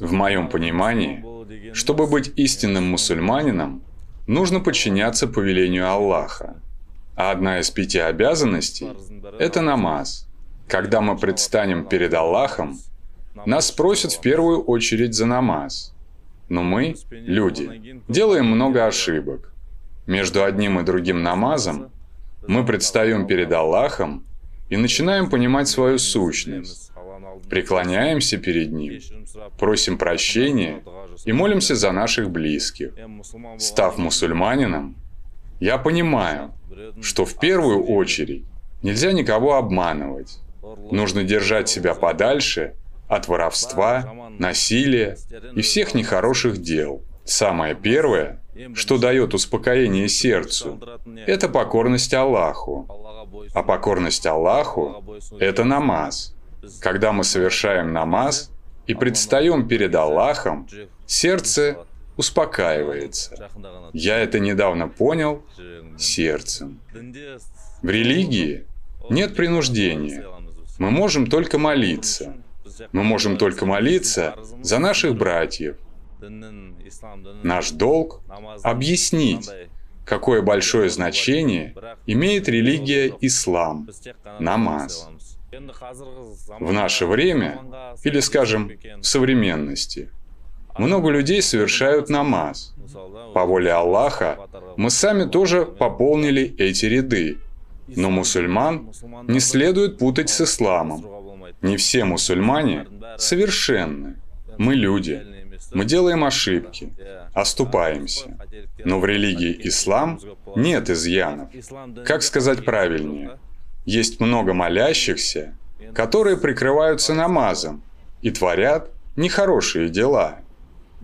В моем понимании, чтобы быть истинным мусульманином, нужно подчиняться повелению Аллаха. А одна из пяти обязанностей – это намаз. Когда мы предстанем перед Аллахом, нас спросят в первую очередь за намаз. Но мы, люди, делаем много ошибок. Между одним и другим намазом мы предстаем перед Аллахом и начинаем понимать свою сущность. Преклоняемся перед Ним, просим прощения и молимся за наших близких. Став мусульманином, я понимаю, что в первую очередь нельзя никого обманывать. Нужно держать себя подальше от воровства, насилия и всех нехороших дел. Самое первое, что дает успокоение сердцу, это покорность Аллаху. А покорность Аллаху – это намаз. Когда мы совершаем намаз и предстаем перед Аллахом, сердце успокаивается. Я это недавно понял сердцем. В религии нет принуждения. Мы можем только молиться. Мы можем только молиться за наших братьев. Наш долг – объяснить, какое большое значение имеет религия ислам, намаз. В наше время, или, скажем, в современности, много людей совершают намаз. По воле Аллаха мы сами тоже пополнили эти ряды. Но мусульман не следует путать с исламом. Не все мусульмане совершенны. Мы люди. Мы делаем ошибки, оступаемся. Но в религии ислам нет изъянов. Как сказать правильнее? Есть много молящихся, которые прикрываются намазом и творят нехорошие дела.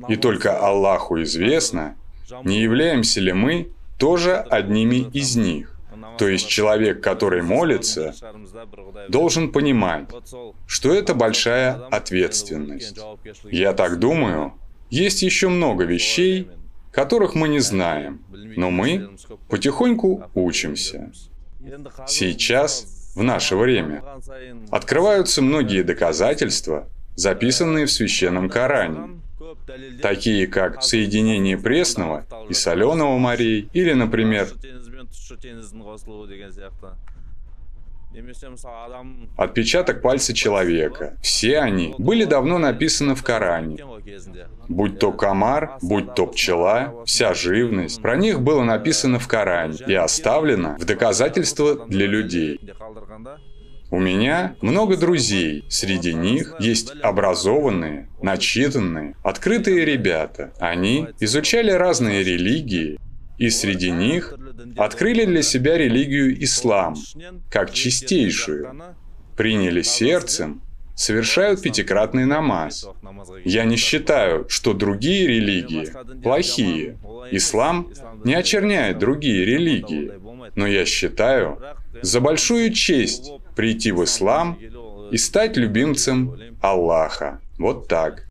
И только Аллаху известно, не являемся ли мы тоже одними из них. То есть человек, который молится, должен понимать, что это большая ответственность. Я так думаю, есть еще много вещей, которых мы не знаем, но мы потихоньку учимся. Сейчас, в наше время, открываются многие доказательства, записанные в Священном Коране, такие как соединение пресного и соленого морей, или, например, Отпечаток пальца человека. Все они были давно написаны в Коране. Будь то комар, будь то пчела, вся живность. Про них было написано в Коране и оставлено в доказательство для людей. У меня много друзей. Среди них есть образованные, начитанные, открытые ребята. Они изучали разные религии, и среди них открыли для себя религию ислам, как чистейшую, приняли сердцем, совершают пятикратный намаз. Я не считаю, что другие религии плохие. Ислам не очерняет другие религии. Но я считаю за большую честь прийти в ислам и стать любимцем Аллаха. Вот так.